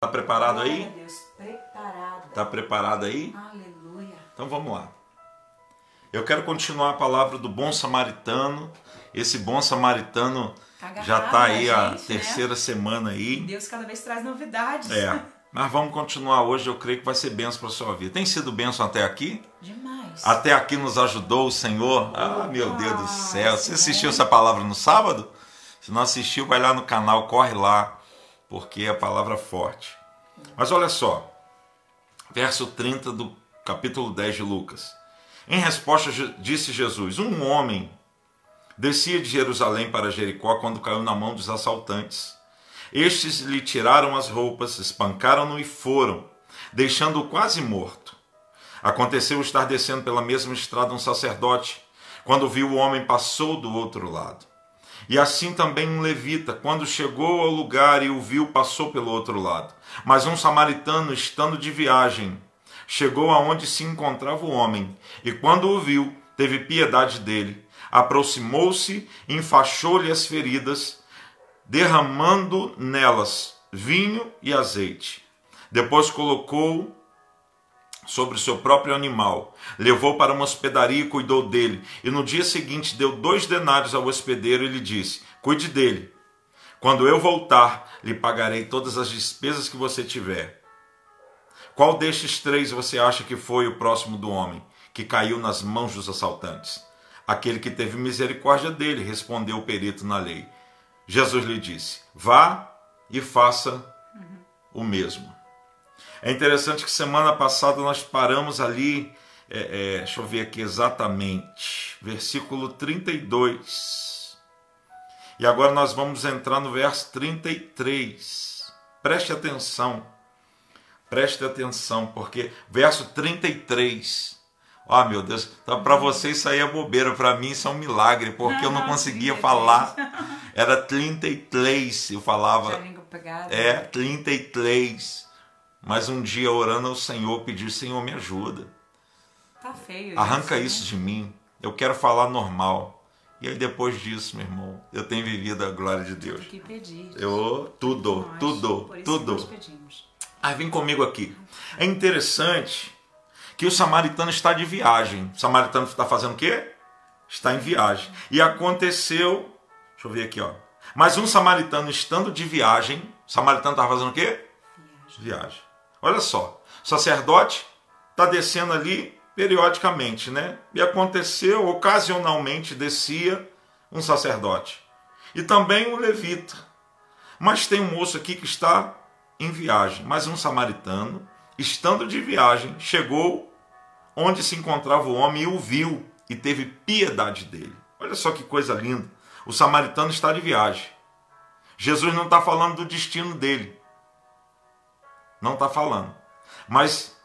Tá preparado aí? Deus, preparada. Tá preparado aí? Aleluia. Então vamos lá. Eu quero continuar a palavra do bom samaritano. Esse bom samaritano Agarrado já está aí na a gente, né? terceira semana aí. Deus cada vez traz novidades. É. Mas vamos continuar hoje, eu creio que vai ser benção para a sua vida. Tem sido benção até aqui? Demais. Até aqui nos ajudou o Senhor. Ah, meu Deus do céu. Você assistiu né? essa palavra no sábado? Se não assistiu, vai lá no canal, corre lá, porque a palavra é forte. Mas olha só, verso 30 do capítulo 10 de Lucas. Em resposta, disse Jesus: Um homem descia de Jerusalém para Jericó quando caiu na mão dos assaltantes. Estes lhe tiraram as roupas, espancaram-no e foram, deixando-o quase morto. Aconteceu estar descendo pela mesma estrada um sacerdote. Quando viu o homem, passou do outro lado. E assim também um levita, quando chegou ao lugar e o viu, passou pelo outro lado. Mas um samaritano, estando de viagem, chegou aonde se encontrava o homem, e quando o viu, teve piedade dele. Aproximou-se, enfaixou-lhe as feridas, derramando nelas vinho e azeite. Depois colocou sobre o seu próprio animal, levou para uma hospedaria e cuidou dele. E no dia seguinte deu dois denários ao hospedeiro e lhe disse: Cuide dele. Quando eu voltar, lhe pagarei todas as despesas que você tiver. Qual destes três você acha que foi o próximo do homem, que caiu nas mãos dos assaltantes? Aquele que teve misericórdia dele, respondeu o perito na lei. Jesus lhe disse: Vá e faça o mesmo. É interessante que semana passada nós paramos ali, é, é, deixa eu ver aqui exatamente, versículo 32. E agora nós vamos entrar no verso 33. Preste atenção, preste atenção, porque verso 33. Ó meu Deus, então para você isso aí é bobeira, para mim isso é um milagre, porque eu não Ah, conseguia 33. falar. Era 33, eu falava. É, 33. Mas um dia orando ao Senhor, pedir, Senhor, me ajuda. Tá feio. Arranca né? isso de mim. Eu quero falar normal. E aí depois disso, meu irmão, eu tenho vivido a glória de Deus. Tem que pedir. Eu tudo, Nós, tudo, por isso tudo. Nós pedimos. Aí vem comigo aqui. É interessante que o samaritano está de viagem. O samaritano está fazendo o quê? Está em viagem. E aconteceu, deixa eu ver aqui, ó. Mas um samaritano estando de viagem, o samaritano estava fazendo o quê? Viagem. viagem. Olha só, o sacerdote está descendo ali periodicamente, né? E aconteceu, ocasionalmente descia um sacerdote. E também um levita. Mas tem um moço aqui que está em viagem. Mas um samaritano, estando de viagem, chegou onde se encontrava o homem e o viu e teve piedade dele. Olha só que coisa linda. O samaritano está de viagem. Jesus não está falando do destino dele. Não está falando. Mas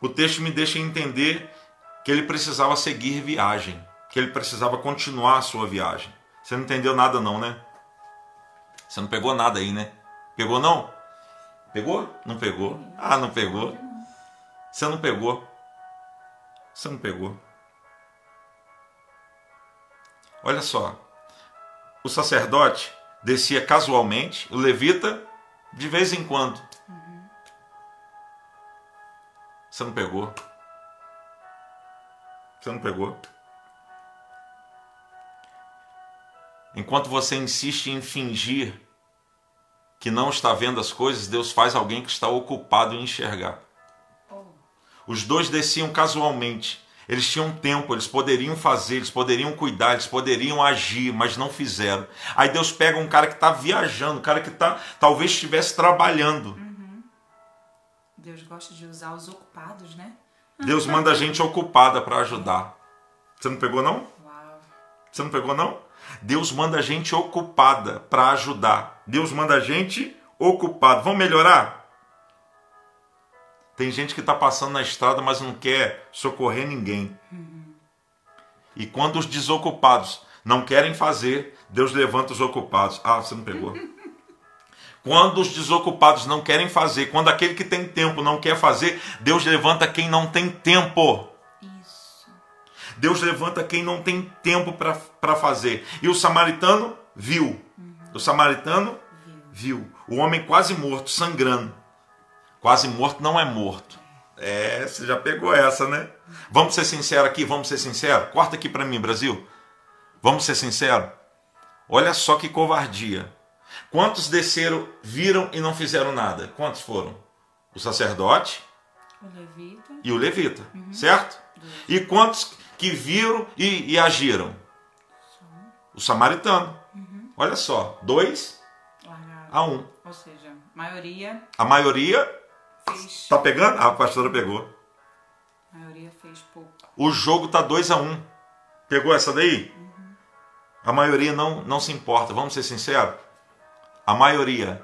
o texto me deixa entender que ele precisava seguir viagem, que ele precisava continuar a sua viagem. Você não entendeu nada não, né? Você não pegou nada aí, né? Pegou não? Pegou? Não pegou? Ah, não pegou. Você não pegou. Você não pegou. Olha só. O sacerdote descia casualmente, o levita de vez em quando. Você não pegou? Você não pegou? Enquanto você insiste em fingir que não está vendo as coisas, Deus faz alguém que está ocupado em enxergar. Oh, Os dois desciam casualmente. Eles tinham tempo, eles poderiam fazer, eles poderiam cuidar, eles poderiam agir, mas não fizeram. Aí Deus pega um cara que está viajando, um cara que tá, talvez estivesse trabalhando. Deus gosta de usar os ocupados, né? Deus manda a gente ocupada para ajudar. Você não pegou não? Uau. Você não pegou não? Deus manda a gente ocupada para ajudar. Deus manda a gente ocupado. Vamos melhorar? Tem gente que está passando na estrada, mas não quer socorrer ninguém. E quando os desocupados não querem fazer, Deus levanta os ocupados. Ah, você não pegou. Quando os desocupados não querem fazer, quando aquele que tem tempo não quer fazer, Deus levanta quem não tem tempo. Isso. Deus levanta quem não tem tempo para fazer. E o samaritano viu. O samaritano viu o homem quase morto, sangrando. Quase morto não é morto. É, você já pegou essa, né? Vamos ser sinceros aqui, vamos ser sinceros. Corta aqui para mim, Brasil. Vamos ser sinceros. Olha só que covardia. Quantos desceram, viram e não fizeram nada? Quantos foram? O sacerdote O levita. e o levita, certo? E quantos que viram e, e agiram? O samaritano. Olha só, dois Largaram. a um. Ou seja, maioria A maioria fez. tá pegando? A pastora pegou. A maioria fez pouco. O jogo tá 2 a 1 um. Pegou essa daí? A maioria não, não se importa, vamos ser sinceros? A maioria,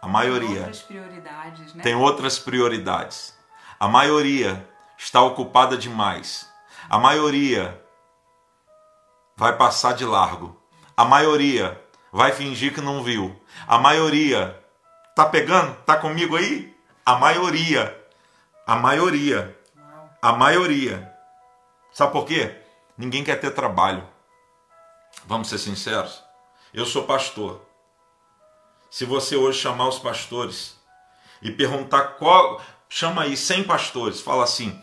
a maioria Outras prioridades, né? tem outras prioridades. A maioria está ocupada demais. A maioria vai passar de largo. A maioria vai fingir que não viu. A maioria tá pegando? Tá comigo aí? A maioria. A maioria. A maioria. Sabe por quê? Ninguém quer ter trabalho. Vamos ser sinceros? Eu sou pastor. Se você hoje chamar os pastores e perguntar qual. Chama aí 100 pastores, fala assim: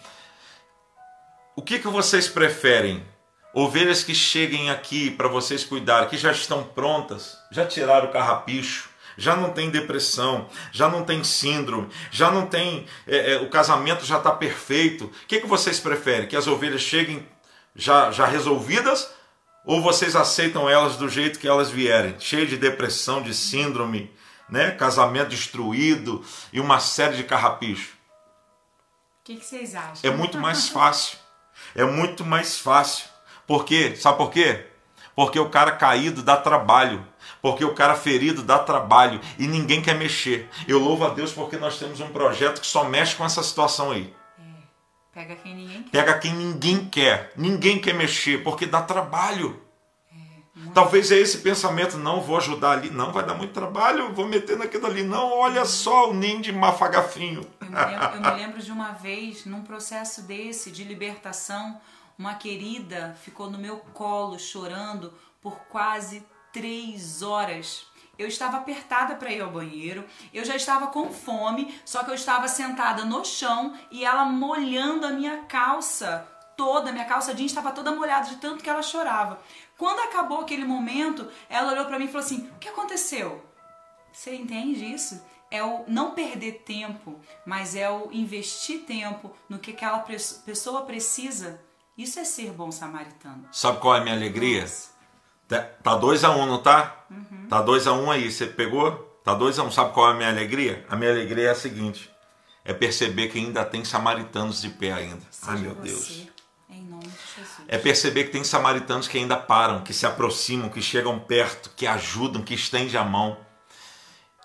o que, que vocês preferem? Ovelhas que cheguem aqui para vocês cuidarem, que já estão prontas, já tiraram o carrapicho, já não tem depressão, já não tem síndrome, já não tem. é, é, o casamento já está perfeito. O que, que vocês preferem? Que as ovelhas cheguem já, já resolvidas ou vocês aceitam elas do jeito que elas vierem, cheias de depressão, de síndrome, né? casamento destruído e uma série de carrapicho? O que, que vocês acham? É muito mais fácil. É muito mais fácil. Por quê? Sabe por quê? Porque o cara caído dá trabalho. Porque o cara ferido dá trabalho. E ninguém quer mexer. Eu louvo a Deus porque nós temos um projeto que só mexe com essa situação aí. Pega quem ninguém quer. Pega quem ninguém quer. Ninguém quer mexer, porque dá trabalho. Muito. Talvez é esse pensamento, não vou ajudar ali, não, vai dar muito trabalho, vou meter naquilo ali. Não, olha só o ninho de mafagafinho. Eu me, lembro, eu me lembro de uma vez, num processo desse, de libertação, uma querida ficou no meu colo chorando por quase três horas. Eu estava apertada para ir ao banheiro, eu já estava com fome, só que eu estava sentada no chão e ela molhando a minha calça toda, minha calça jeans estava toda molhada de tanto que ela chorava. Quando acabou aquele momento, ela olhou para mim e falou assim: "O que aconteceu?" Você entende isso? É o não perder tempo, mas é o investir tempo no que aquela pessoa precisa. Isso é ser bom samaritano. Sabe qual é a minha alegria? Nossa. Tá- Tá 2 a 1 um, não tá? Tá 2 a 1 um aí, você pegou? Tá 2 a 1 um. Sabe qual é a minha alegria? A minha alegria é a seguinte: é perceber que ainda tem samaritanos de pé ainda. Ai Seja meu você, Deus. Em nome de Jesus. É perceber que tem samaritanos que ainda param, que se aproximam, que chegam perto, que ajudam, que estendem a mão.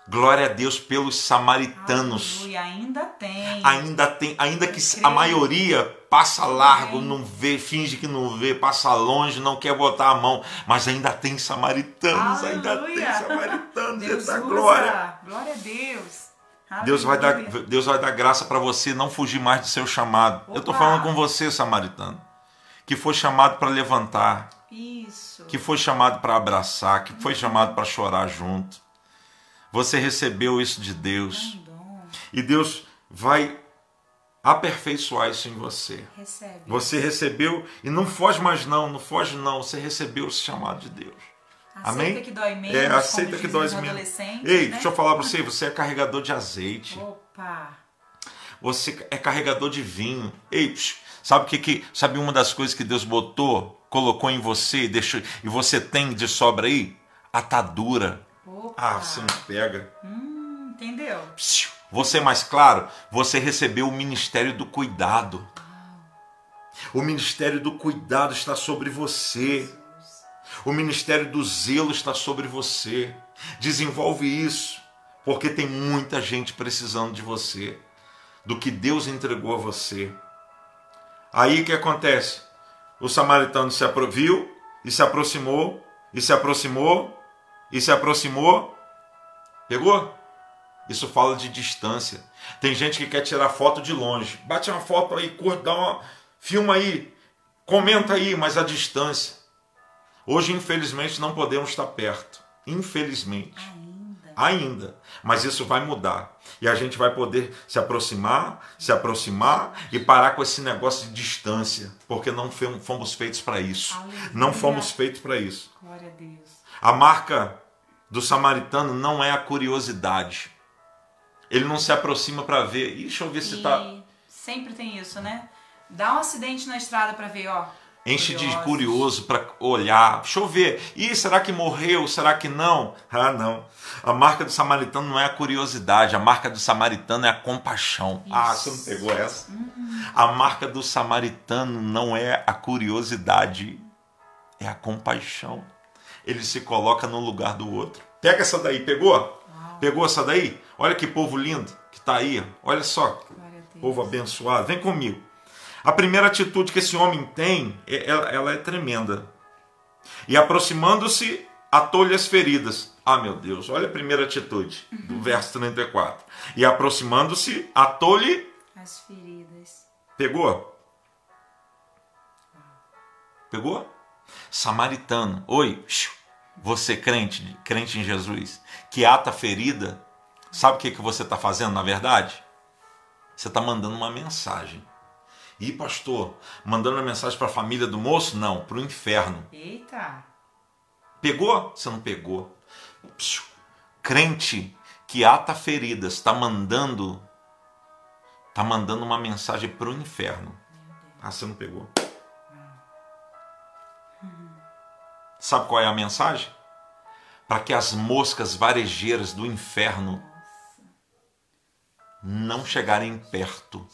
Glória a Deus pelos samaritanos. Aleluia, ainda tem. Ainda tem, ainda que a maioria passa largo, não vê, finge que não vê, passa longe, não quer botar a mão, mas ainda tem samaritanos, ainda tem Aleluia. samaritanos, Deus glória. Glória a Deus. Deus vai, dar, Aleluia. Deus vai dar graça para você não fugir mais do seu chamado. Eu estou Opa. falando com você, samaritano, que foi chamado para levantar, Isso. que foi chamado para abraçar, que foi chamado para chorar junto. Você recebeu isso de Deus É e Deus vai aperfeiçoar isso em você. Recebe. Você recebeu e não foge mais não, não foge não, você recebeu esse chamado de Deus. Aceita Amém? que dói menos. É, aceita que dói os menos. Ei, né? deixa eu falar para você, você é carregador de azeite. Opa. Você é carregador de vinho. Ei, sabe o que, que sabe uma das coisas que Deus botou, colocou em você e deixou e você tem de sobra aí? Atadura. Opa. Ah, você não pega. Hum, entendeu? Você mais claro, você recebeu o ministério do cuidado. O ministério do cuidado está sobre você. O ministério do zelo está sobre você. Desenvolve isso, porque tem muita gente precisando de você, do que Deus entregou a você. Aí o que acontece? O samaritano se aproviu e se aproximou, e se aproximou, e se aproximou. Pegou? Isso fala de distância. Tem gente que quer tirar foto de longe. Bate uma foto aí, curta, dá uma. Filma aí, comenta aí, mas a distância. Hoje, infelizmente, não podemos estar perto. Infelizmente. Ainda. Ainda. Mas isso vai mudar. E a gente vai poder se aproximar, se aproximar e parar com esse negócio de distância. Porque não fomos feitos para isso. Aleluia. Não fomos feitos para isso. Glória a Deus. A marca do samaritano não é a curiosidade. Ele não se aproxima para ver. Ih, deixa eu ver se está. E sempre tem isso, né? Dá um acidente na estrada para ver, ó. Enche de curioso para olhar. Deixa eu ver. Ih, será que morreu? Será que não? Ah, não. A marca do samaritano não é a curiosidade. A marca do samaritano é a compaixão. Ah, você não pegou essa? A marca do samaritano não é a curiosidade, é a compaixão. Ele se coloca no lugar do outro. Pega essa daí, pegou? Pegou essa daí? Olha que povo lindo que está aí. Olha só, povo abençoado. Vem comigo. A primeira atitude que esse homem tem, é- ela, ela é tremenda. E aproximando-se, atou-lhe as feridas. Ah, meu Deus, olha a primeira atitude, do verso 34. E aproximando-se, atou-lhe. As feridas. Pegou? Pegou? Samaritano. Oi, você crente, crente em Jesus, que ata ferida, sabe o que, que você está fazendo na verdade? Você está mandando uma mensagem. E pastor, mandando uma mensagem para a família do moço? Não, para o inferno. Eita. Pegou? Você não pegou. Psiu. Crente que ata feridas está mandando tá mandando uma mensagem para o inferno. Ah, você não pegou. Sabe qual é a mensagem? Para que as moscas varejeiras do inferno não chegarem perto.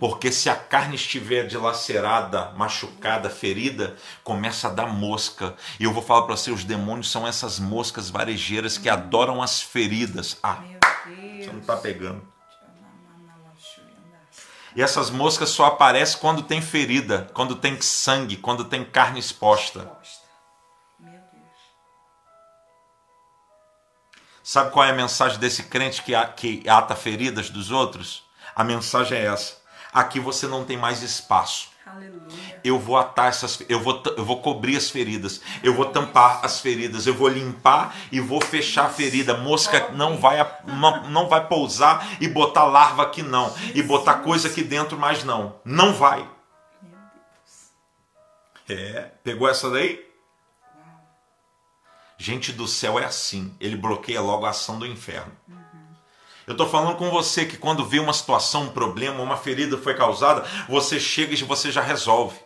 Porque se a carne estiver dilacerada, machucada, ferida, começa a dar mosca. E eu vou falar para você, os demônios são essas moscas varejeiras que adoram as feridas. Ah, você não está pegando. E essas moscas só aparecem quando tem ferida, quando tem sangue, quando tem carne exposta. Sabe qual é a mensagem desse crente que, que ata feridas dos outros? A mensagem é essa. Aqui você não tem mais espaço. Aleluia. eu vou atar essas, eu vou, eu vou cobrir as feridas, eu vou tampar as feridas, eu vou limpar e vou fechar a ferida. Mosca não vai, não, vai pousar e botar larva aqui não, e botar coisa aqui dentro mais não, não vai. É, pegou essa daí? Gente do céu é assim, ele bloqueia logo a ação do inferno. Eu estou falando com você que quando vê uma situação, um problema, uma ferida foi causada, você chega e você já resolve.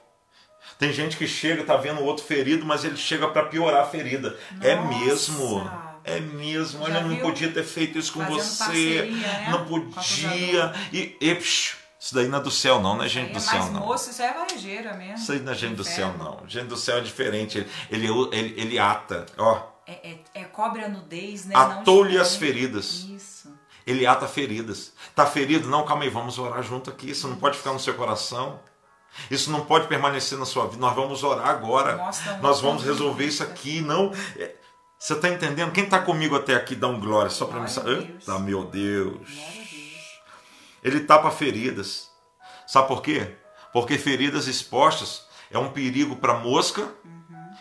Tem gente que chega, tá vendo outro ferido, mas ele chega para piorar a ferida. É Nossa! mesmo. É mesmo. Olha, Já eu não podia ter feito isso com Fazendo você. parceria, né? Não podia. E, e psh, isso daí não é do céu, não, não é gente Aí do é céu, mais não. moço, isso é varejeira mesmo. Isso aí não é gente do céu, não. Gente do céu é diferente. Ele, ele, ele, ele ata. Ó, É, é, é cobre a nudez, né? Atou-lhe Não as feridas. Isso. ele ata feridas. Tá ferido? Não, calma aí, vamos orar junto aqui. Isso não pode ficar no seu coração. Isso não pode permanecer na sua vida. Nós vamos orar agora. Mostra Nós vamos resolver isso aqui. Não. é- Você está entendendo? Quem está comigo até aqui, dá um glória só para mim. Eita, meu Deus. Glória a Deus. Ele tapa feridas. Sabe por quê? Porque feridas expostas é um perigo para mosca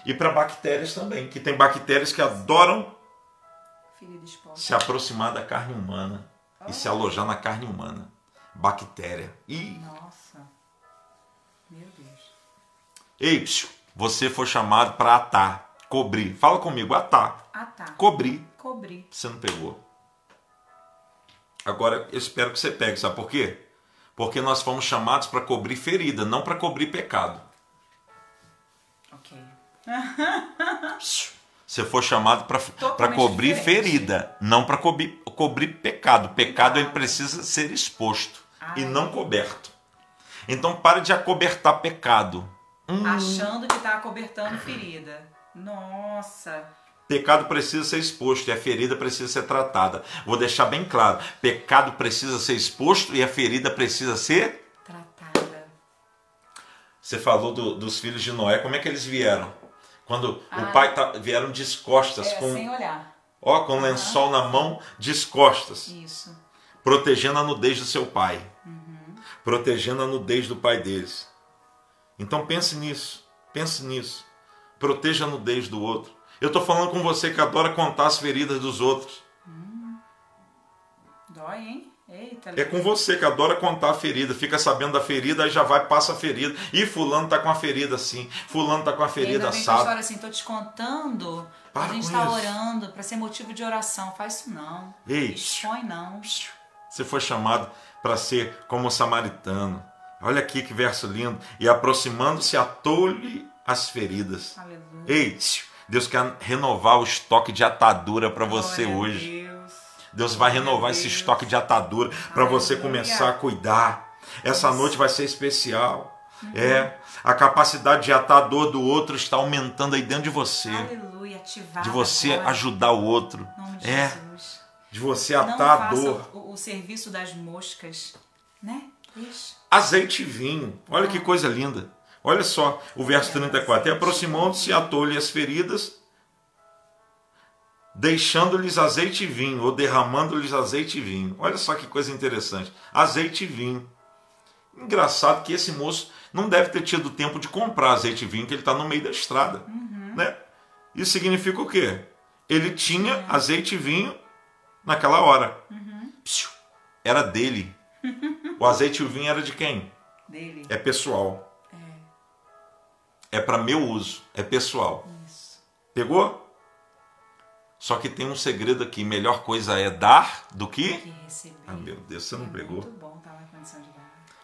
e para bactérias também. Que tem bactérias que adoram se aproximar da carne humana e se alojar na carne humana. Bactéria. E, Nossa. Meu Deus. ei, você foi chamado para atar, cobrir. Fala comigo, atar, tá. cobrir. Cobrir. Você não pegou. Agora eu espero que você pegue, sabe por quê? Porque nós fomos chamados para cobrir ferida, não para cobrir pecado. Ok. Você foi chamado para cobrir diferente. ferida, não para cobrir, cobrir pecado. Pecado ele precisa ser exposto e Ai. não coberto. Então pare de acobertar pecado. Hum, Achando que tá acobertando ferida. Nossa. Pecado precisa ser exposto e a ferida precisa ser tratada. Vou deixar bem claro: pecado precisa ser exposto e a ferida precisa ser. Tratada. Você falou do- dos filhos de Noé, como é que eles vieram? Quando Ah. o pai tá, vieram descostas, É, com, sem olhar. ó, com lençol na mão, descostas, Isso. protegendo a nudez do seu pai, Uhum. protegendo a nudez do pai deles. Então pense nisso, pense nisso. Proteja a nudez do outro. Eu estou falando com você que adora contar as feridas dos outros. Dói, hein? Eita, É com você que adora contar a ferida, fica sabendo da ferida, aí já vai, passa a ferida. E fulano tá com a ferida assim, fulano tá com a E ferida a assada. história assim, tô te contando, Para a gente tá isso. orando pra ser motivo de oração. Faz isso não. Ei, Expõe não. Você foi chamado para ser como o samaritano. Olha aqui que verso lindo. E aproximando-se, atou-lhe as feridas. Aleluia. Ei, Deus quer renovar o estoque de atadura para você Glória hoje. Deus. Deus vai Glória renovar esse Deus. estoque de atadura para você começar a cuidar. Essa noite vai ser especial. Uhum. É, a capacidade de atar a dor do outro está aumentando aí dentro de você. Aleluia. Ativada De você agora, ajudar o outro. De É, Jesus. de você atar a dor. o, o serviço das moscas, né? Azeite e vinho. Olha que coisa linda. Olha só o verso 34. E aproximando-se, atou-lhe as feridas, deixando-lhes azeite e vinho, ou derramando-lhes azeite e vinho. Olha só que coisa interessante. Azeite e vinho. Engraçado que esse moço não deve ter tido tempo de comprar azeite e vinho, que ele está no meio da estrada. Né? Isso significa o quê? Ele tinha azeite e vinho naquela hora. Psiu. Era dele. O azeite e o vinho era de quem? Dele. É pessoal. É para meu uso. É pessoal. Isso. Pegou? Só que tem um segredo aqui. Melhor coisa é dar do que. Que receber. Ah, meu Deus, você não É pegou. Muito bom estar na condição de dar.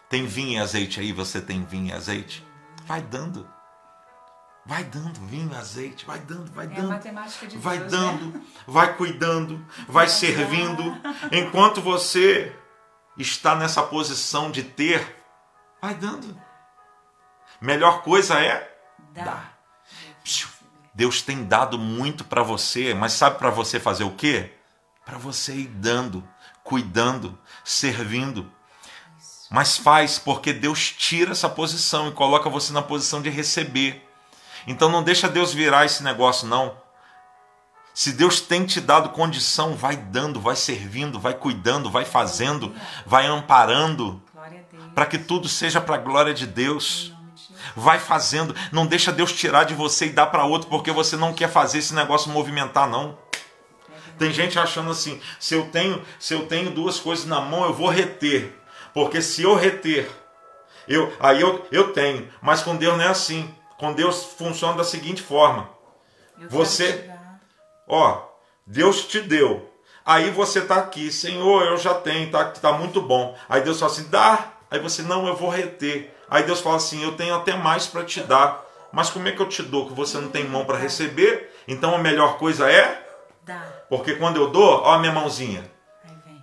Tem vinho e azeite aí? Você tem vinho e azeite? Vai dando. Vai dando vinho e azeite. Vai dando, vai É dando. matemática de Vai Deus, dando, né? vai cuidando, vai servindo. Enquanto você está nessa posição de ter, vai dando. Melhor coisa é Dá. Deus tem dado muito para você, mas sabe para você fazer o quê? Para você ir dando, cuidando, servindo. Mas faz porque Deus tira essa posição e coloca você na posição de receber. Então não deixa Deus virar esse negócio não. Se Deus tem te dado condição, vai dando, vai servindo, vai cuidando, vai fazendo, vai amparando, para que tudo seja para a glória de Deus. Vai fazendo, não deixa Deus tirar de você e dar para outro porque você não quer fazer esse negócio movimentar não. Tem gente achando assim, se eu tenho, se eu tenho duas coisas na mão, eu vou reter. Porque se eu reter, eu, aí eu, eu tenho. Mas com Deus não é assim. Com Deus funciona da seguinte forma: Você- ó, Deus te deu. Aí você tá aqui, Senhor, eu já tenho, tá, tá muito bom. Aí Deus fala assim, dá. Aí você, não, eu vou reter. Aí Deus fala assim, eu tenho até mais para te dar. Mas como é que eu te dou? Que você não tem mão para receber? Então a melhor coisa é Dá. porque quando eu dou, ó a minha mãozinha. Aí vem.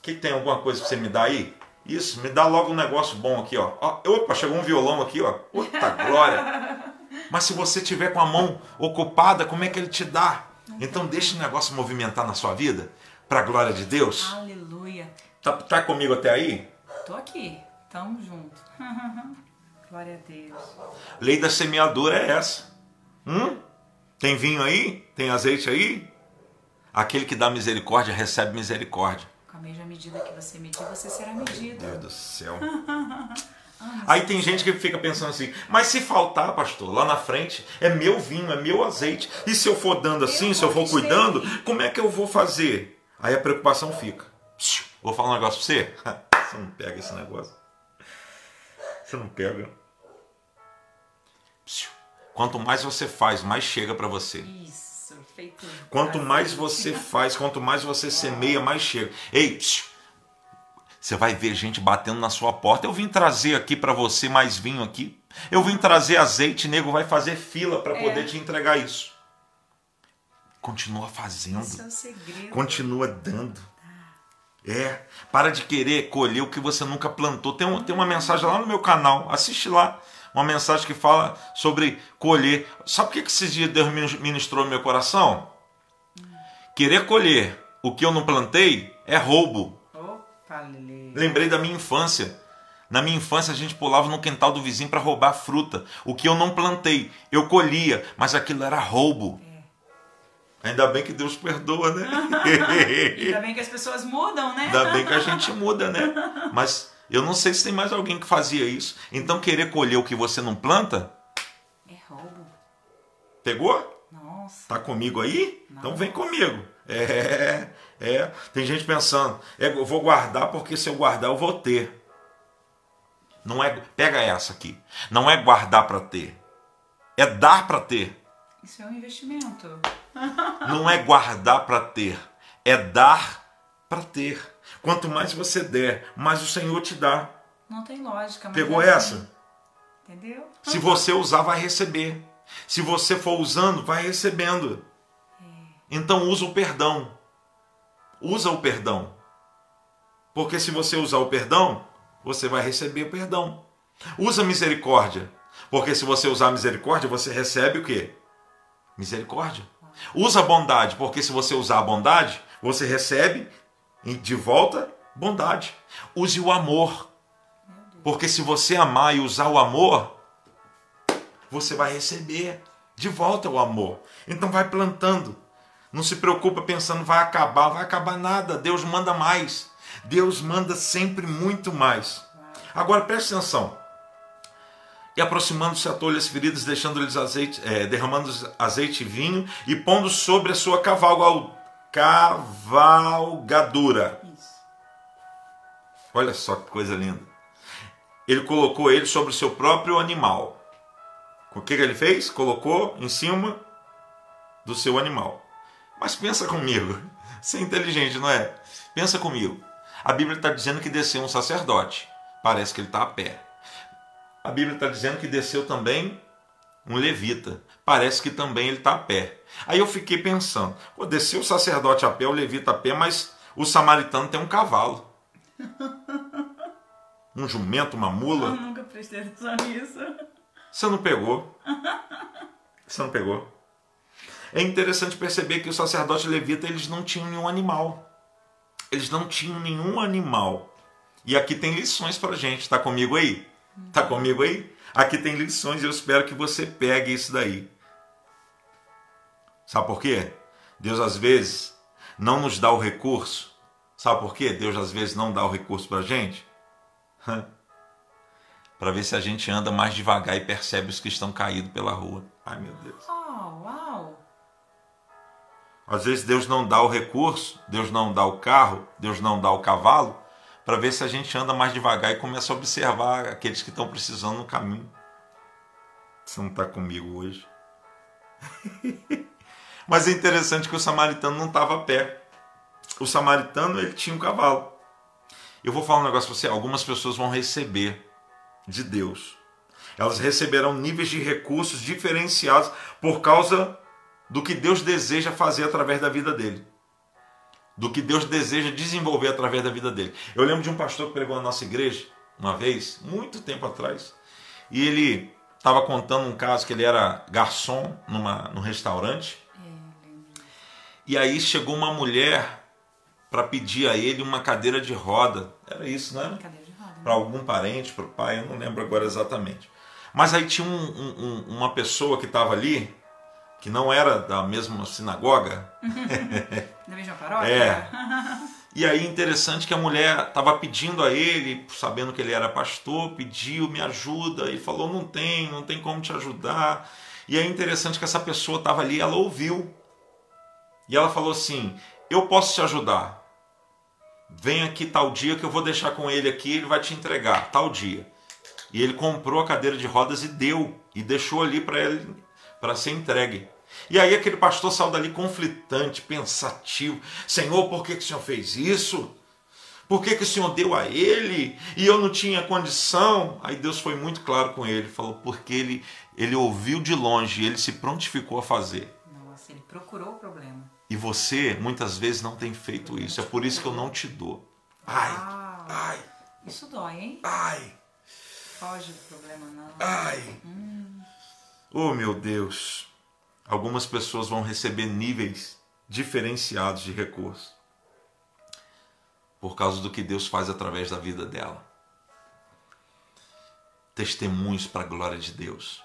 Que tem alguma coisa pra você me dar aí? Isso, me dá logo um negócio bom aqui, ó. ó opa, chegou um violão aqui, ó. Puta glória. Mas se você tiver com a mão ocupada, como é que ele te dá? Então deixa o negócio movimentar na sua vida, pra glória de Deus. Aleluia. Tá, tá comigo até aí? Tô aqui. Tamo junto. Glória a Deus. Lei da semeadura é essa. Hum? Tem vinho aí? Tem azeite aí? Aquele que dá misericórdia recebe misericórdia. Com a mesma medida que você medir, você será medido. Deus do céu. Aí tem gente que fica pensando assim, mas se faltar, pastor, lá na frente é meu vinho, é meu azeite. E se eu for dando assim, Eu se eu for cuidando, como é que eu vou fazer? Aí a preocupação fica. Vou falar um negócio pra você? Você não pega esse negócio. Você não pega. Quanto mais você faz, mais chega para você. Isso. Feito. Quanto mais você faz, quanto mais você semeia, mais chega. Ei, psiu, você vai ver gente batendo na sua porta. Eu vim trazer aqui para você mais vinho aqui. Eu vim trazer azeite, nego vai fazer fila para É. poder te entregar isso. Continua fazendo, Esse é o segredo. continua dando. É, para de querer colher o que você nunca plantou. Tem, um- tem uma mensagem lá no meu canal, assiste lá. Uma mensagem que fala sobre colher. Sabe o que esses dias Deus ministrou no meu coração? Querer colher o que eu não plantei é roubo. Opa. Lembrei da minha infância. Na minha infância a gente pulava no quintal do vizinho para roubar fruta. O que eu não plantei, eu colhia, mas aquilo era roubo. Ainda bem que Deus perdoa, né? Ainda bem que as pessoas mudam, né? Ainda bem que a gente muda, né? Mas eu não sei se tem mais alguém que fazia isso. Então querer colher o que você não planta, É roubo. pegou? Nossa. Tá comigo aí? Então vem comigo. É, É, tem gente pensando, é, eu vou guardar porque se eu guardar eu vou ter. Não é, pega essa aqui. Não é guardar para ter. É dar para ter. Isso é um investimento. Não é guardar para ter, é dar para ter. Quanto mais você der, mais o Senhor te dá. Não tem lógica. Pegou é essa? Assim. Entendeu? Se você usar, vai receber. Se você for usando, vai recebendo. É. Então usa o perdão. Usa o perdão. Porque se você usar o perdão, você vai receber o perdão. Usa misericórdia. Porque se você usar misericórdia, você recebe o quê? Misericórdia. Usa bondade, porque se você usar a bondade, você recebe de volta bondade. Use o amor. Porque se você amar e usar o amor, você vai receber de volta o amor. Então vai plantando. Não se preocupa pensando vai acabar, vai acabar nada. Deus manda mais. Deus manda sempre muito mais. Agora preste atenção. E aproximando-se a tolhas feridas, deixando-lhes azeite, é, derramando azeite e vinho, e pondo sobre a sua cavalgadura. Olha só que coisa linda. Ele colocou ele sobre o seu próprio animal. O que, que ele fez? Colocou em cima do seu animal. Mas pensa comigo. Você é inteligente, não é? Pensa comigo. A Bíblia está dizendo que desceu um sacerdote. Parece que ele está a pé. A Bíblia está dizendo que desceu também um levita. Parece que também ele está a pé. Aí eu fiquei pensando: pô, desceu o sacerdote a pé, o levita a pé, mas o samaritano tem um cavalo. Um jumento, uma mula. Eu nunca prestei atenção nisso. Você não pegou. Você não pegou. É interessante perceber que o sacerdote levita eles não tinham nenhum animal. Eles não tinham nenhum animal. E aqui tem lições para gente. Está comigo aí? Está comigo aí? Aqui tem lições e eu espero que você pegue isso daí. Sabe por quê? Deus às vezes não nos dá o recurso. Sabe por quê? Deus às vezes não dá o recurso para a gente. para ver se a gente anda mais devagar e percebe os que estão caídos pela rua. Ai meu Deus. Oh, uau. Às vezes Deus não dá o recurso, Deus não dá o carro, Deus não dá o cavalo, para ver se a gente anda mais devagar e começa a observar aqueles que estão precisando no caminho. Você não está comigo hoje. Mas é interessante que o samaritano não estava a pé. O samaritano ele tinha um cavalo. Eu vou falar um negócio para você. Algumas pessoas vão receber de Deus. Elas receberão níveis de recursos diferenciados por causa do que Deus deseja fazer através da vida dele. Do que Deus deseja desenvolver através da vida dele. Eu lembro de um pastor que pregou na nossa igreja uma vez, muito tempo atrás, e ele estava contando um caso que ele era garçom numa, num restaurante. É, e aí chegou uma mulher para pedir a ele uma cadeira de roda. Era isso, né? Né? Para algum parente, para o pai, eu não lembro agora exatamente. Mas aí tinha um, um, uma pessoa que estava ali que não era da mesma sinagoga. da mesma paróquia? É. E aí interessante que a mulher estava pedindo a ele, sabendo que ele era pastor, pediu, me ajuda, e falou, não tem, não tem como te ajudar. E é interessante que essa pessoa estava ali, ela ouviu. E ela falou assim, eu posso te ajudar. Vem aqui tal dia que eu vou deixar com ele aqui, ele vai te entregar, tal dia. E ele comprou a cadeira de rodas e deu, e deixou ali para ele para ser entregue. E aí aquele pastor saiu dali conflitante, pensativo. Senhor, por que, que o Senhor fez isso? Por que, que o Senhor deu a ele e eu não tinha condição? Aí Deus foi muito claro com ele, falou, porque ele, ele ouviu de longe e ele se prontificou a fazer. Nossa, ele procurou o problema. E você muitas vezes não tem feito isso, é por isso que eu não te dou. Ai, Uau. ai. Isso dói, hein? Ai. Foge do problema, não. Ai. Hum. Oh meu Deus! Algumas pessoas vão receber níveis diferenciados de recurso por causa do que Deus faz através da vida dela. Testemunhos para a glória de Deus.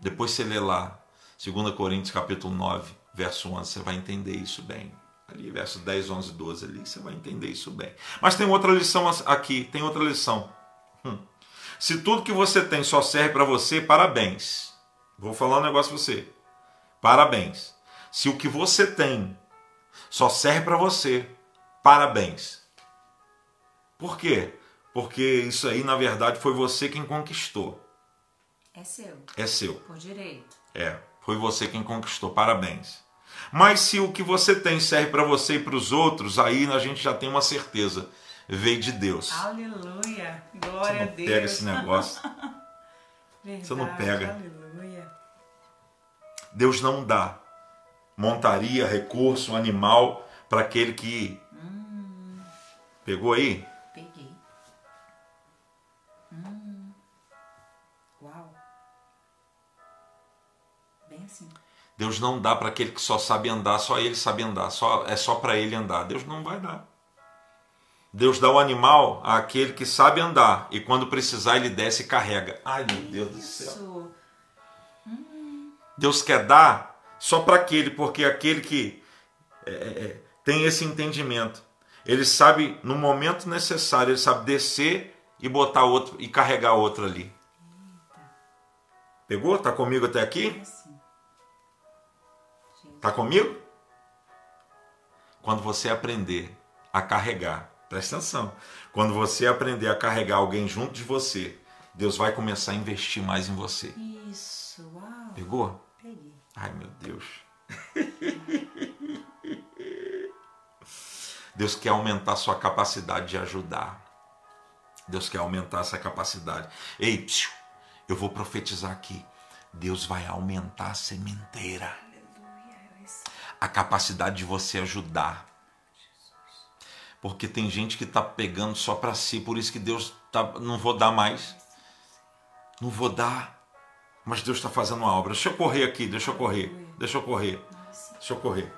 Depois você lê lá, 2 Coríntios capítulo 9, verso 11, você vai entender isso bem. Ali, verso 10, 11, 12 ali, você vai entender isso bem. Mas tem outra lição aqui, tem outra lição. Hum. Se tudo que você tem só serve para você, parabéns. Vou falar um negócio para você. Parabéns. Se o que você tem só serve para você, parabéns. Por quê? Porque isso aí, na verdade, foi você quem conquistou. É seu. É seu. Por direito. É, foi você quem conquistou. Parabéns. Mas se o que você tem serve para você e para os outros, aí a gente já tem uma certeza. Veio de Deus. Aleluia. Glória a não Deus. pega esse negócio. Verdade, você não pega. Aleluia. Deus não dá montaria, recurso, animal para aquele que. Pegou aí? Peguei. Hum. Uau. Bem assim. Deus não dá para aquele que só sabe andar, só ele sabe andar, só é só para ele andar. Deus não vai dar. Deus dá o animal àquele que sabe andar e quando precisar ele desce e carrega. Ai meu Deus do céu. Isso. Deus quer dar só para aquele, porque aquele que é, é, tem esse entendimento, ele sabe no momento necessário, ele sabe descer e botar outro e carregar outro ali. Pegou? Tá comigo até aqui? Bem assim. Tá comigo? Quando você aprender a carregar, presta atenção. Quando você aprender a carregar alguém junto de você, Deus vai começar a investir mais em você. Isso. Uau. Pegou? Ai, meu Deus. Deus quer aumentar a sua capacidade de ajudar. Deus quer aumentar essa capacidade. Ei, psiu, eu vou profetizar aqui. Deus vai aumentar a sementeira, a capacidade de você ajudar. Porque tem gente que está pegando só para si, por isso que Deus tá, não vou dar mais. Não vou dar. Mas Deus está fazendo uma obra. Deixa eu correr aqui, deixa eu correr, deixa eu correr. Deixa eu correr.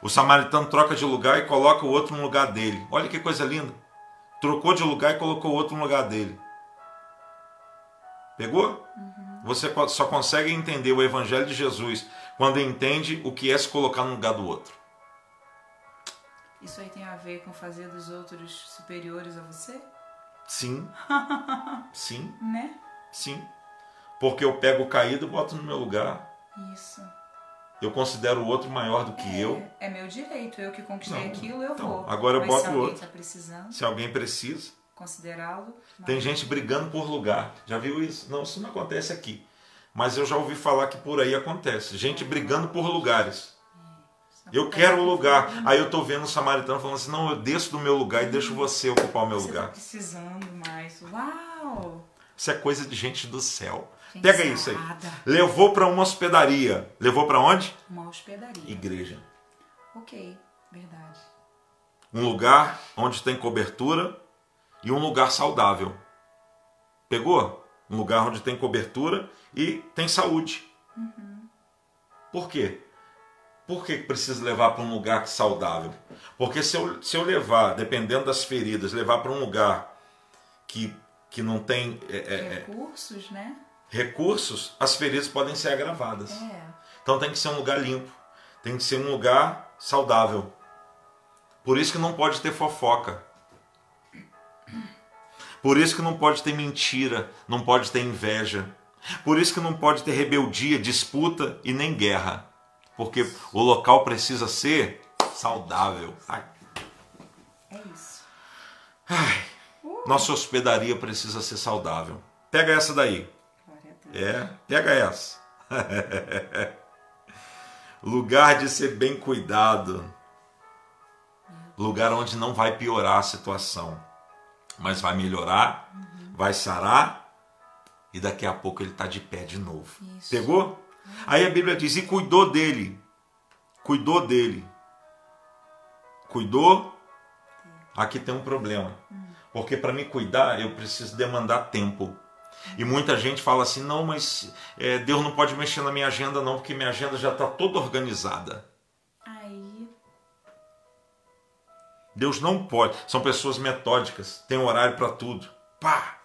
O samaritano troca de lugar e coloca o outro no lugar dele. Olha que coisa linda. Trocou de lugar e colocou o outro no lugar dele. Pegou? Você co- só consegue entender o evangelho de Jesus quando entende o que é se colocar no lugar do outro. Isso aí tem a ver com fazer dos outros superiores a você? Sim. Sim, Né? sim. Porque eu pego o caído e boto no meu lugar. Isso. Eu considero o outro maior do que eu. É, é meu direito. Eu que conquistei Não, aquilo, eu então, vou. agora eu Mas boto o outro. está precisando, Se alguém precisa. considerá-lo. Tem gente brigando por lugar. Já viu isso? Não, isso não acontece aqui. Mas eu já ouvi falar que por aí acontece. Gente brigando por lugares. Eu quero o lugar. Aí eu tô vendo o samaritano falando assim: não, eu desço do meu lugar e deixo você ocupar o meu Você tá lugar. precisando mais. Uau! Isso é coisa de gente do céu. Pega isso aí. Levou para uma hospedaria. Levou para onde? Uma hospedaria. Igreja. Ok, verdade. Um lugar onde tem cobertura e um lugar saudável. Pegou? Um lugar onde tem cobertura e tem saúde. Por quê? Por que precisa levar para um lugar saudável? Porque se eu, se eu levar, dependendo das feridas, levar para um lugar que, que não tem é, é, é, Recursos, né? Recursos, as feridas podem ser agravadas. É. Então tem que ser um lugar limpo, tem que ser um lugar saudável. Por isso que não pode ter fofoca. Por isso que não pode ter mentira, não pode ter inveja. Por isso que não pode ter rebeldia, disputa e nem guerra. Porque o local precisa ser saudável. Ai, É isso. ai, nossa hospedaria precisa ser saudável. Pega essa daí. Deus. É, pega essa. Lugar de ser bem cuidado. Lugar onde não vai piorar a situação, mas vai melhorar, vai sarar e daqui a pouco ele está de pé de novo. Isso. Pegou? Aí a Bíblia diz: e cuidou dele. Cuidou dele. Cuidou? Aqui tem um problema. Porque para me cuidar, eu preciso demandar tempo. E muita gente fala assim: não, mas é, Deus não pode mexer na minha agenda, não, porque minha agenda já está toda organizada. Aí, Deus não pode. São pessoas metódicas, tem horário para tudo. Pá!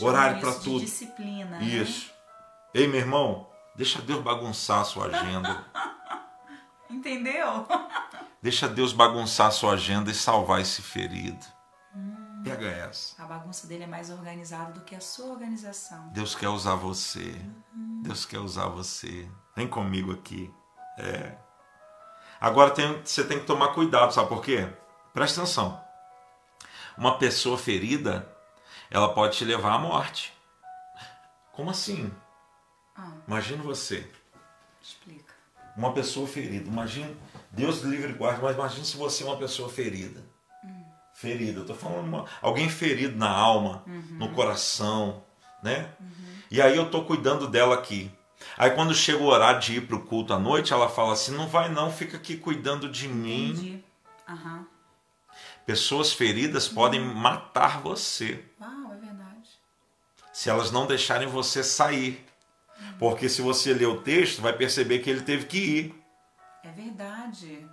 Horário chamam para tudo. disciplina. né? Isso. Ei, meu irmão, deixa Deus bagunçar a sua agenda. Entendeu? Deixa Deus bagunçar a sua agenda e salvar esse ferido. Pega essa. A bagunça dele é mais organizada do que a sua organização. Deus quer usar você. Deus quer usar você. Vem comigo aqui. É. Agora tem, você tem que tomar cuidado, sabe por quê? Presta atenção. Uma pessoa ferida, ela pode te levar à morte. Como assim? Ah, Imagina você, explica. uma pessoa ferida. Imagina, Deus livre e guarde, mas imagina se você é uma pessoa ferida. Ferida, eu tô falando uma, alguém ferido na alma, no coração, né? E aí eu tô cuidando dela aqui. Aí quando chega o horário de ir pro culto à noite, ela fala assim: "Não vai não, fica aqui cuidando de mim". Entendi. Aham. Pessoas feridas podem matar você Uau, é verdade. se elas não deixarem você sair. Porque se você ler o texto, vai perceber que ele teve que ir. É verdade.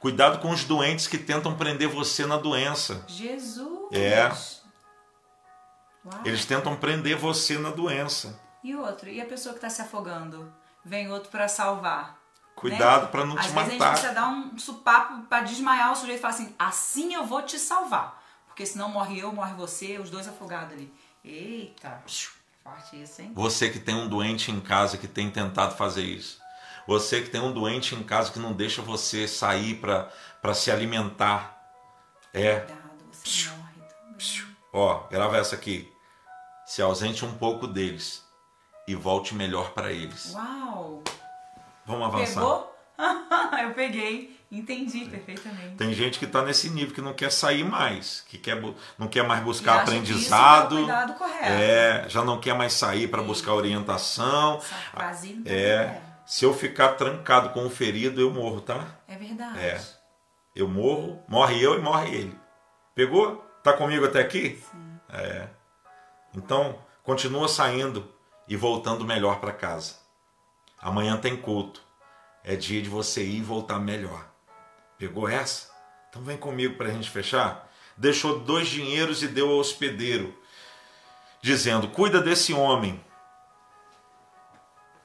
Cuidado com os doentes que tentam prender você na doença. Jesus. É. Uau. Eles tentam prender você na doença. E outro? E a pessoa que está se afogando? Vem outro para salvar. Cuidado né? para não Às te vezes a gente matar. precisa dar um supapo para desmaiar o sujeito e falar assim: assim eu vou te salvar. Porque senão morre eu, morre você, os dois afogados ali. Eita, forte isso, hein? Você que tem um doente em casa que tem tentado fazer isso. Você que tem um doente em casa que não deixa você sair para se alimentar. É, Cuidado, você morre também. ó, grava essa aqui. Se ausente um pouco deles e volte melhor para eles. Uau! Vamos avançar. Pegou? eu peguei. Entendi perfeitamente. Tem gente que está nesse nível que não quer sair mais, que quer, não quer mais buscar acha que isso aprendizado. é o correto. É, já não quer mais sair para buscar orientação. Frase não É, se eu ficar trancado com o ferido, eu morro, tá? É verdade. É. Eu morro, morre eu e morre ele. Pegou? Tá comigo até aqui? Sim. É. Então, continua saindo e voltando melhor para casa. Amanhã tem culto. É dia de você ir e voltar melhor. Pegou essa? Então vem comigo para a gente fechar. Deixou dois dinheiros e deu ao hospedeiro, dizendo: Cuida desse homem.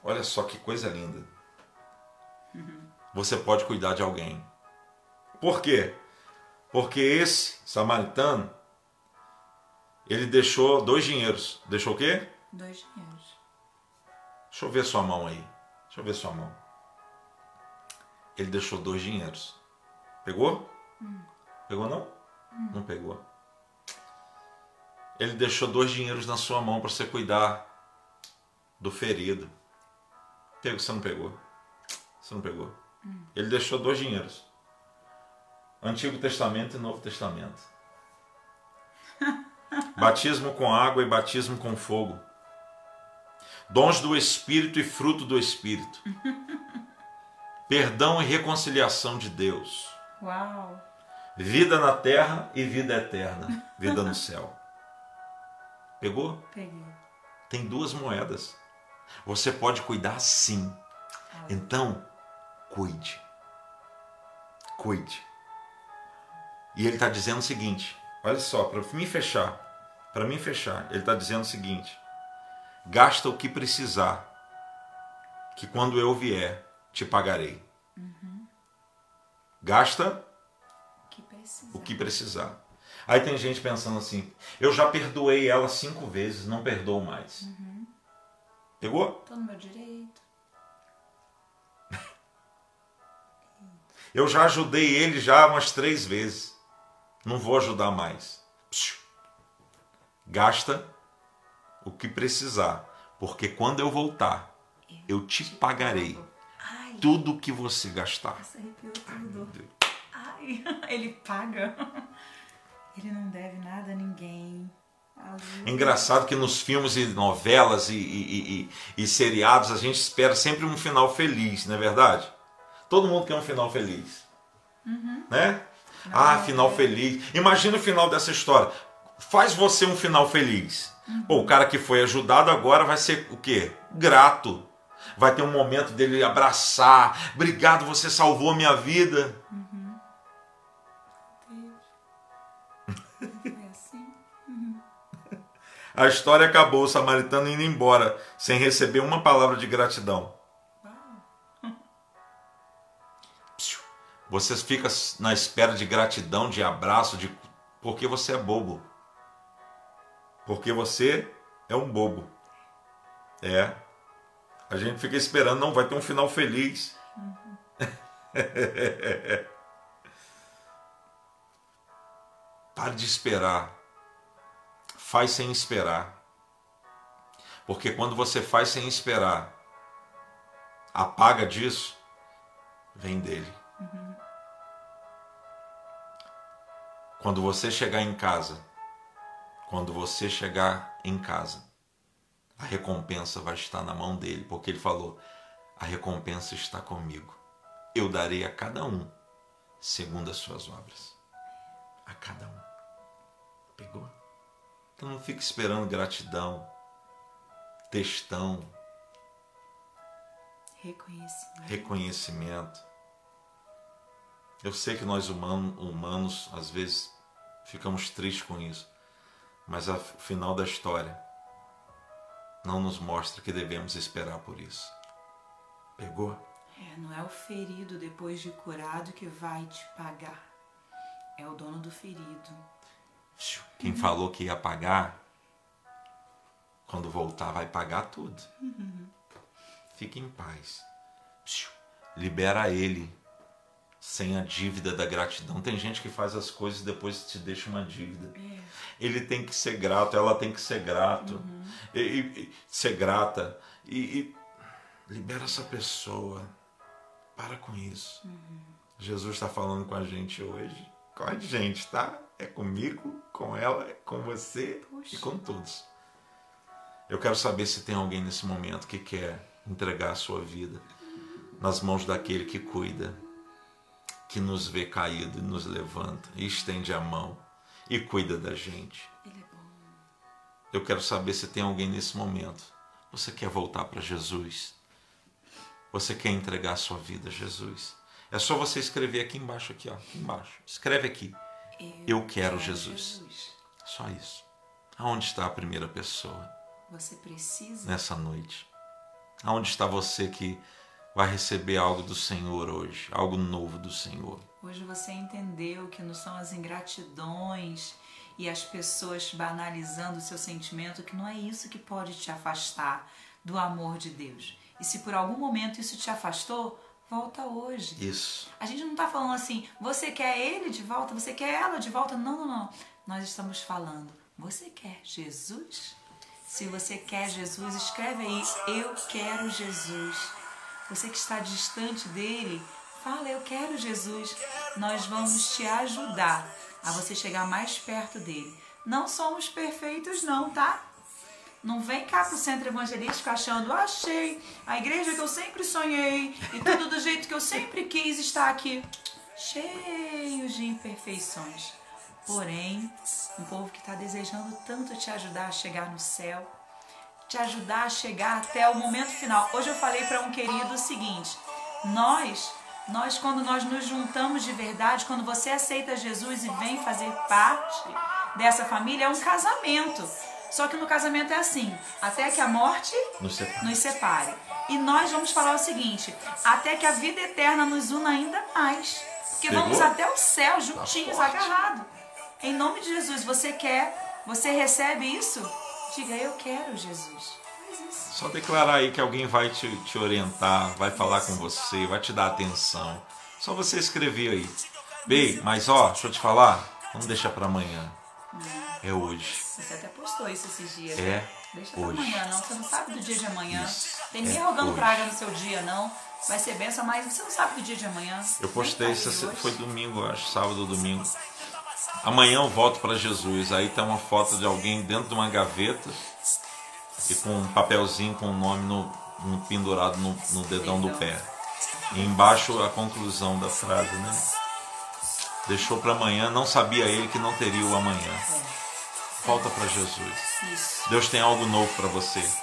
Olha só que coisa linda. Você pode cuidar de alguém. Por quê? Porque esse samaritano, ele deixou dois dinheiros. Deixou o quê? Dois dinheiros. Deixa eu ver sua mão aí. Deixa eu ver sua mão. Ele deixou dois dinheiros. Pegou? Pegou não? Não pegou. Ele deixou dois dinheiros na sua mão para você cuidar do ferido. Pegou, você não pegou? Você não pegou? Ele deixou dois dinheiros. Antigo Testamento e Novo Testamento. batismo com água e batismo com fogo. Dons do Espírito e fruto do Espírito. Perdão e reconciliação de Deus. Uau! Vida na terra e vida eterna. Vida no céu. Pegou? Peguei. Tem duas moedas. Você pode cuidar sim. Então, cuide. Cuide. E ele está dizendo o seguinte: olha só, para mim fechar. Para mim fechar, ele está dizendo o seguinte: gasta o que precisar, que quando eu vier, te pagarei. Gasta O que o que precisar. Aí tem gente pensando assim: eu já perdoei ela cinco vezes, não perdoo mais. Pegou? Tô no meu direito. Eu já ajudei ele já umas três vezes. Não vou ajudar mais. Psiu. Gasta o que precisar, porque quando eu voltar, eu te pagarei Ai, tudo o que você gastar. nossa, arrepiou tudo. Ai, ele paga. Ele não deve nada a ninguém. É engraçado que nos filmes e novelas e, e- e- e seriados a gente espera sempre um final feliz, não é verdade? Todo mundo quer um final feliz. Né? ah, final feliz. Imagina o final dessa história. Faz você um final feliz. Pô, o cara que foi ajudado agora vai ser o quê? Grato. Vai ter um momento dele abraçar. Obrigado, você salvou a minha vida. É A história acabou, o samaritano indo embora sem receber uma palavra de gratidão. Você fica na espera de gratidão, de abraço, de porque você é bobo. Porque você é um bobo. É. A gente fica esperando, não vai ter um final feliz. Pare de esperar. Faz sem esperar. Porque quando você faz sem esperar, a paga disso vem dele. Uhum. Quando você chegar em casa, quando você chegar em casa, a recompensa vai estar na mão dele, porque ele falou: a recompensa está comigo. Eu darei a cada um segundo as suas obras. A cada um. Pegou? Então não fique esperando gratidão, textão, reconhecimento. reconhecimento. Eu sei que nós humanos, humanos às vezes ficamos tristes com isso, mas o final da história não nos mostra que devemos esperar por isso. Pegou? É, não é o ferido depois de curado que vai te pagar. É o dono do ferido. Quem uhum. falou que ia pagar, quando voltar vai pagar tudo. Uhum. Fique em paz. Libera ele sem a dívida da gratidão. Tem gente que faz as coisas e depois te deixa uma dívida. É. Ele tem que ser grato, ela tem que ser grato, uhum. e, e, ser grata. E, e, libera essa pessoa. Para com isso. Uhum. Jesus está falando com a gente hoje. Com a gente, tá? É comigo, com ela, é com você Puxa. e com todos. Eu quero saber se tem alguém nesse momento que quer entregar a sua vida nas mãos daquele que cuida, que nos vê caído e nos levanta, e estende a mão e cuida da gente. É. Eu quero saber se tem alguém nesse momento. Você quer voltar para Jesus? Você quer entregar a sua vida a Jesus? É só você escrever aqui embaixo, aqui, ó, aqui embaixo. Escreve aqui. Eu, quero. Jesus. Só isso. Aonde está a primeira pessoa? Você precisa. Nessa noite. Aonde está você que vai receber algo do Senhor hoje, algo novo do Senhor? Hoje você entendeu que não são as ingratidões e as pessoas banalizando o seu sentimento, que não é isso que pode te afastar do amor de Deus. E se por algum momento isso te afastou, volta hoje. Isso. A gente não está falando assim, você quer ele de volta, você quer ela de volta. Não, não, não. Nós estamos falando, você quer Jesus? Se você quer Jesus, escreve aí, eu quero Jesus. Você que está distante dele, fala, eu quero Jesus. Nós vamos te ajudar a você chegar mais perto dele. Não somos perfeitos, não, tá? Não vem cá pro centro evangelístico achando, achei a igreja que eu sempre sonhei e tudo do jeito que eu sempre quis estar aqui. Cheios de imperfeições. Porém, um povo que está desejando tanto te ajudar a chegar no céu, te ajudar a chegar até o momento final. Hoje eu falei para um querido o seguinte: nós, nós quando nós nos juntamos de verdade, quando você aceita Jesus e vem fazer parte dessa família, é um casamento. Só que no casamento é assim, até que a morte nos separe. Nos separe. E nós vamos falar o seguinte, até que a vida eterna nos una ainda mais. Porque Pegou? vamos até o céu juntinhos, tá agarrados. Em nome de Jesus, você quer, você recebe isso? Diga, eu quero Jesus. Só declarar aí que alguém vai te, te orientar, vai falar com você, vai te dar atenção. Só você escrever aí. Bem, mas ó, deixa eu te falar, não deixa para amanhã. É hoje. Você até postou isso esses dias. É. Né? Deixa hoje. amanhã, não. Você não sabe do dia de amanhã. Isso. Tem ninguém é rogando hoje. praga no seu dia, não. Vai ser benção, mas você não sabe do dia de amanhã. Eu postei isso, foi domingo, acho, sábado ou domingo. Amanhã eu volto para Jesus. Aí tem uma foto de alguém dentro de uma gaveta e com um papelzinho com o nome no, no pendurado no, no, dedão do pé. E embaixo a conclusão da frase, né? Deixou para amanhã, não sabia ele que não teria o amanhã. Volta para Jesus. Deus tem algo novo para você.